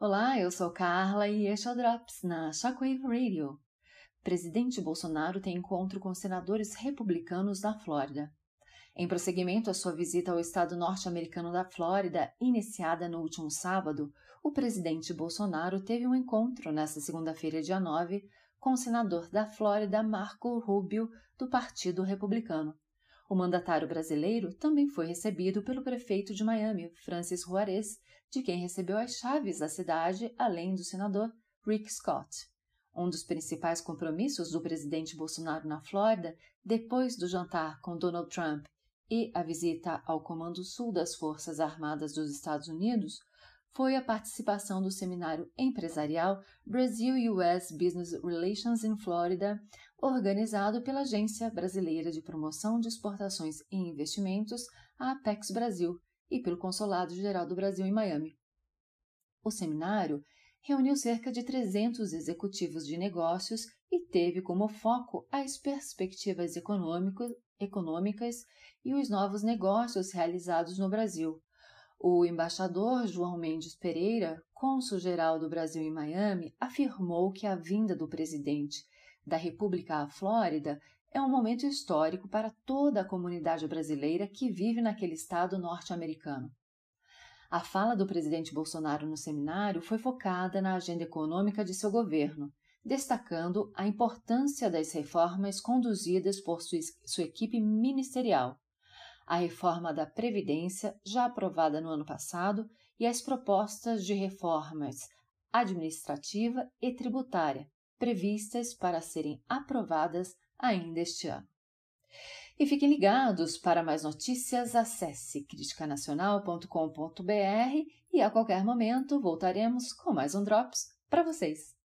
Olá, eu sou Carla e este é o Drops na Shockwave Radio. Presidente Bolsonaro tem encontro com senadores republicanos da Flórida. Em prosseguimento à sua visita ao estado norte-americano da Flórida, iniciada no último sábado, o presidente Bolsonaro teve um encontro nesta segunda-feira, dia 9, com o senador da Flórida Marco Rubio, do Partido Republicano. O mandatário brasileiro também foi recebido pelo prefeito de Miami, Francis Juarez, de quem recebeu as chaves da cidade, além do senador Rick Scott. Um dos principais compromissos do presidente Bolsonaro na Flórida, depois do jantar com Donald Trump e a visita ao Comando Sul das Forças Armadas dos Estados Unidos, foi a participação do seminário empresarial Brasil-US Business Relations in Florida, organizado pela Agência Brasileira de Promoção de Exportações e Investimentos, a Apex Brasil, e pelo Consulado Geral do Brasil em Miami. O seminário reuniu cerca de 300 executivos de negócios e teve como foco as perspectivas econômicas e os novos negócios realizados no Brasil. O embaixador João Mendes Pereira, cônsul-geral do Brasil em Miami, afirmou que a vinda do presidente da República à Flórida é um momento histórico para toda a comunidade brasileira que vive naquele estado norte-americano. A fala do presidente Bolsonaro no seminário foi focada na agenda econômica de seu governo, destacando a importância das reformas conduzidas por sua, sua equipe ministerial, a reforma da Previdência, já aprovada no ano passado, e as propostas de reformas administrativa e tributária, previstas para serem aprovadas ainda este ano. E fiquem ligados para mais notícias, acesse criticanacional.com.br e a qualquer momento voltaremos com mais um Drops para vocês.